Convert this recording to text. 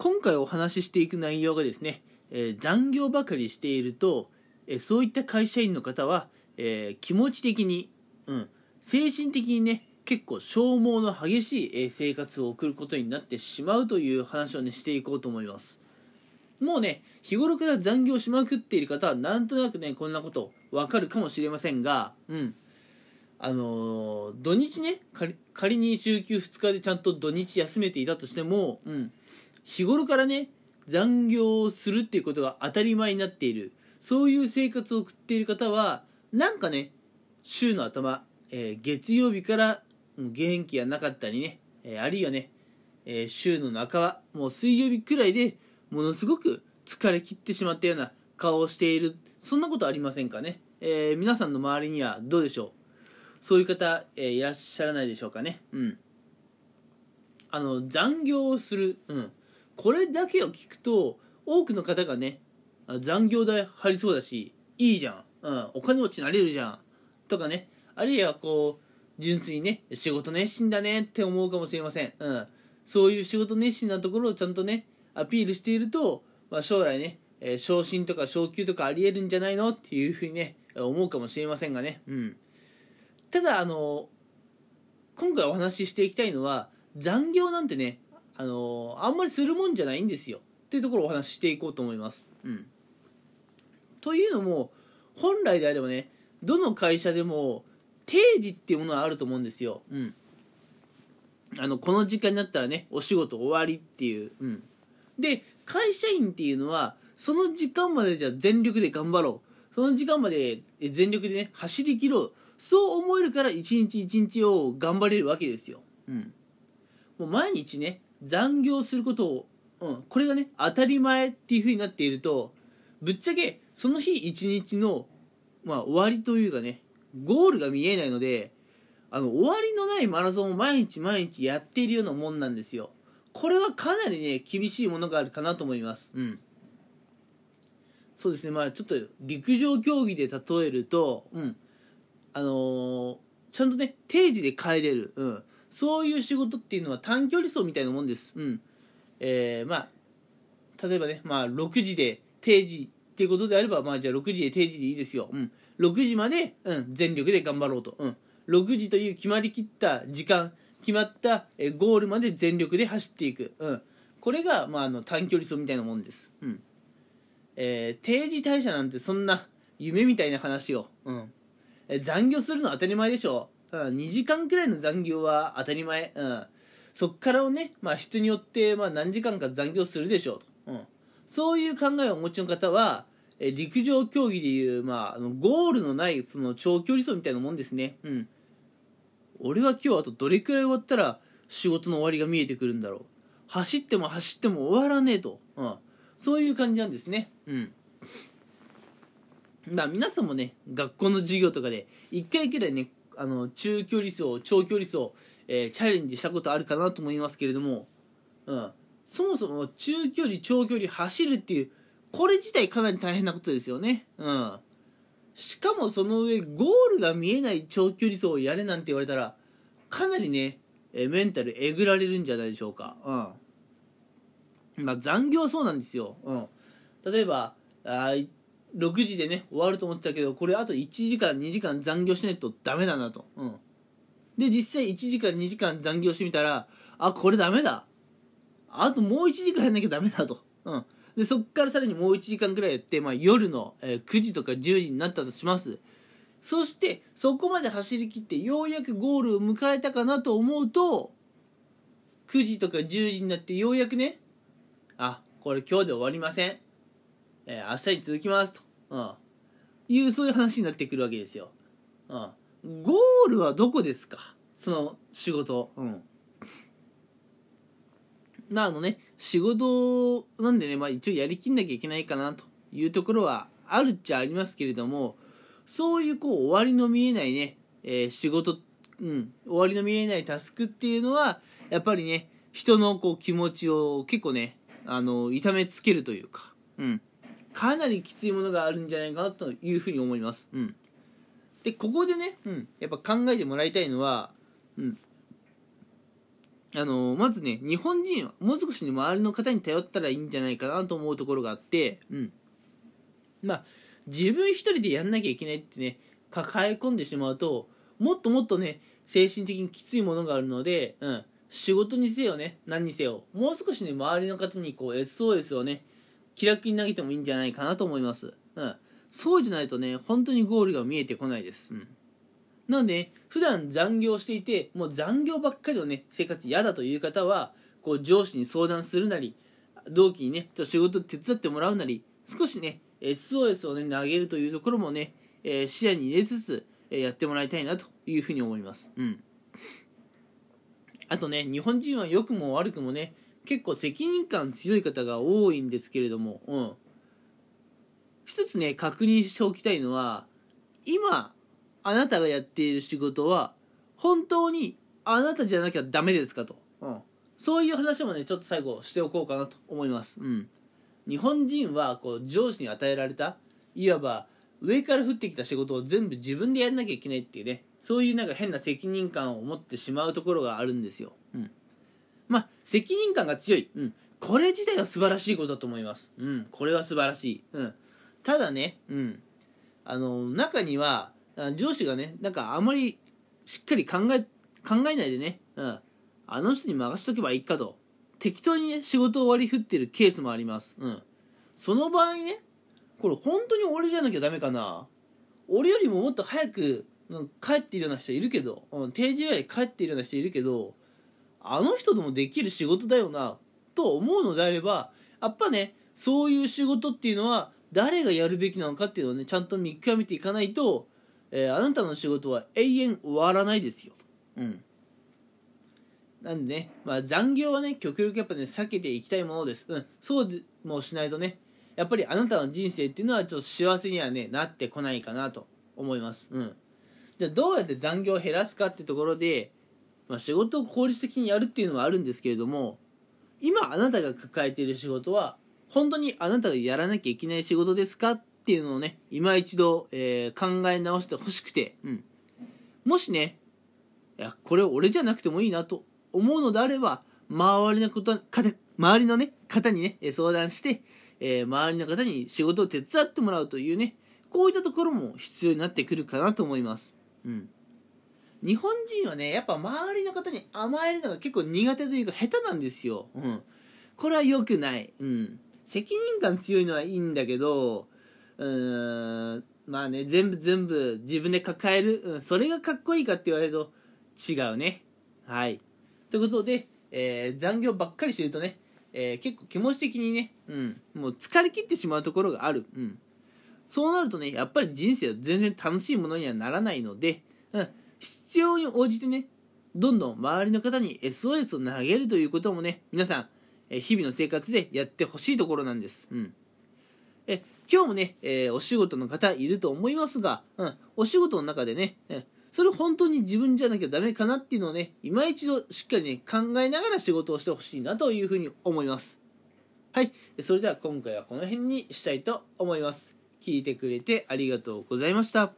今回お話ししていく内容がですね、えー、残業ばかりしていると、えー、そういった会社員の方は、え気持ち的に、うん、精神的にね結構消耗の激しい、え生活を送ることになってしまうという話をねしていこうと思います。もうね日頃から残業しまくっている方はなんとなくねこんなことわかるかもしれませんがうん。あのー、土日ね仮に週休2日でちゃんと土日休めていたとしても、うん、日頃からね残業をするっていうことが当たり前になっているそういう生活を送っている方はなんかね週の頭、えー、月曜日から元気がなかったりね、えー、あるいはね、えー、週の半ばもう水曜日くらいでものすごく疲れ切ってしまったような顔をしているそんなことありませんかね、え皆さんの周りにはどうでしょう？そういう方、え、いらっしゃらないでしょうかね？うん。あの、残業をする。うん。これだけを聞くと、多くの方がね、残業代入りそうだし、いいじゃん。うん。お金持ちになれるじゃん。とかね。あるいはこう、純粋にね、仕事熱心だねって思うかもしれません。うん。そういう仕事熱心なところをちゃんとね、アピールしていると、まあ、将来ね、えー、昇進とか昇給とかありえるんじゃないの？っていうふうにね、思うかもしれませんがね。うん。ただあの今回お話ししていきたいのは残業なんてねあのあんまりするもんじゃないんですよっていうところをお話ししていこうと思います。うん、というのも本来であればねどの会社でも定時っていうものはあると思うんですよ。うん、あのこの時間になったらねお仕事終わりっていう。うん、で会社員っていうのはその時間までじゃ全力で頑張ろうその時間まで全力でね走り切ろうそう思えるから一日一日を頑張れるわけですよ。うん。もう毎日ね、残業することを、うん、これがね、当たり前っていう風になっていると、ぶっちゃけその日一日の、まあ終わりというかね、ゴールが見えないので、あの、終わりのないマラソンを毎日毎日やっているようなもんなんですよ。これはかなりね、厳しいものがあるかなと思います。うん。そうですね、まあちょっと陸上競技で例えると、うん。あのー、ちゃんとね定時で帰れる、うん、そういう仕事っていうのは短距離走みたいなもんです、うん。えー、まあ例えばね、まあ、6時で定時っていうことであれば、まあ、じゃあ6時で定時でいいですよ、うん、6時まで、うん、全力で頑張ろうと、うん、6時という決まりきった時間決まったゴールまで全力で走っていく、うん、これが、まあ、あの短距離走みたいなもんです、うん。えー、定時退社なんてそんな夢みたいな話を、うん、残業するのは当たり前でしょ、うん、2時間くらいの残業は当たり前、うん、そっからをね、まあ、人によって、まあ、何時間か残業するでしょうと、うん、そういう考えをお持ちの方はえ陸上競技でいう、まあ、あのゴールのないその長距離走みたいなもんですね、うん、俺は今日あとどれくらい終わったら仕事の終わりが見えてくるんだろう。走っても走っても終わらねえと、うん、そういう感じなんですね。うん。まあ皆さんもね学校の授業とかで1回くらいねあの中距離走長距離走、えー、チャレンジしたことあるかなと思いますけれども、うん、そもそも中距離長距離走るっていうこれ自体かなり大変なことですよね。うん。しかもその上ゴールが見えない長距離走をやれなんて言われたらかなりねえメンタルえぐられるんじゃないでしょうか。うん。まあ残業そうなんですよ。うん。例えばあ6時でね終わると思ってたけどこれあと1時間2時間残業しないとダメだなと、うん、で実際1時間2時間残業してみたらあこれダメだ。あともう1時間やんなきゃダメだと、うん、でそっからさらにもう1時間くらいやって、まあ、夜の、えー、9時とか10時になったとします。そしてそこまで走り切ってようやくゴールを迎えたかなと思うと9時とか10時になってようやくねあこれ今日で終わりません。えー、明日に続きますと、うん、いうそういう話になってくるわけですよ、うん、ゴールはどこですか？その仕事。うん。まああのね仕事なんでね、まあ、一応やりきんなきゃいけないかなと。いうところはあるっちゃありますけれどもそういうこう終わりの見えないね、えー、仕事、うん、終わりの見えないタスクっていうのはやっぱりね人のこう気持ちを結構ねあの痛めつけるというか、うん、かなりきついものがあるんじゃないかなというふうに思います。うん、でここでね、うん、やっぱ考えてもらいたいのは、うん、あのまずね日本人はもう少し、ね、周りの方に頼ったらいいんじゃないかなと思うところがあってうん。まあ自分一人でやんなきゃいけないってね抱え込んでしまうともっともっとね精神的にきついものがあるので、うん、仕事にせよね何にせよもう少しね周りの方にこう SOS をね気楽に投げてもいいんじゃないかなと思います、うん、そうじゃないとね本当にゴールが見えてこないです、うん、なんで、ね、普段残業していてもう残業ばっかりのね生活嫌だという方はこう上司に相談するなり同期にねと仕事手伝ってもらうなり少しね SOS をね投げるというところもね、えー、視野に入れつつ、えー、やってもらいたいなというふうに思います。うん。あとね日本人は良くも悪くもね結構責任感強い方が多いんですけれども、うん、一つね確認しておきたいのは今あなたがやっている仕事は本当にあなたじゃなきゃダメですかと、うん、そういう話もねちょっと最後しておこうかなと思います、うん、日本人はこう上司に与えられたいわば上から降ってきた仕事を全部自分でやんなきゃいけないっていうねそういうなんか変な責任感を持ってしまうところがあるんですよ。まあ、責任感が強い。うん。これ自体は素晴らしいことだと思います。うん。これは素晴らしい。うん。ただね、うん。あの、中には、上司がね、なんかあまりしっかり考え、考えないでね、うん。あの人に任しとけばいいかと。適当にね、仕事を割り振ってるケースもあります。うん。その場合ね、これ本当に俺じゃなきゃダメかな。俺よりももっと早く帰っているような人いるけど、うん、定時以外帰っているような人いるけどあの人でもできる仕事だよなと思うのであればやっぱねそういう仕事っていうのは誰がやるべきなのかっていうのをねちゃんと見極めていかないと、えー、あなたの仕事は永遠終わらないですよ。うん。なんでね、まあ、残業はね極力やっぱね避けていきたいものです、うん、そうもしないとねやっぱりあなたの人生っていうのはちょっと幸せにはねなってこないかなと思います。うん。じゃあどうやって残業を減らすかってところで、まあ、仕事を効率的にやるっていうのはあるんですけれども今あなたが抱えている仕事は本当にあなたがやらなきゃいけない仕事ですかっていうのをね今一度、えー、考え直してほしくて、うん、もしねいやこれ俺じゃなくてもいいなと思うのであれば周りのこと周りのね方にね相談して、えー、周りの方に仕事を手伝ってもらうというねこういったところも必要になってくるかなと思います。うん。日本人はねやっぱ周りの方に甘えるのが結構苦手というか下手なんですよ、うん、これは良くない、うん、責任感強いのはいいんだけどうーんまあね全部全部自分で抱える、うん、それがかっこいいかって言われると違うね。はい。ということで、えー、残業ばっかりしてるとね、えー、結構気持ち的にね、うん、もう疲れ切ってしまうところがある、うん、そうなるとねやっぱり人生は全然楽しいものにはならないので、うん、必要に応じてねどんどん周りの方に SOS を投げるということもね皆さん日々の生活でやってほしいところなんです、うん、え今日もね、えー、お仕事の方いると思いますが、うん、お仕事の中でね、えそれ本当に自分じゃなきゃダメかなっていうのをね今一度しっかりね考えながら仕事をしてほしいなというふうに思います。はい。それでは今回はこの辺にしたいと思います。聞いてくれてありがとうございました。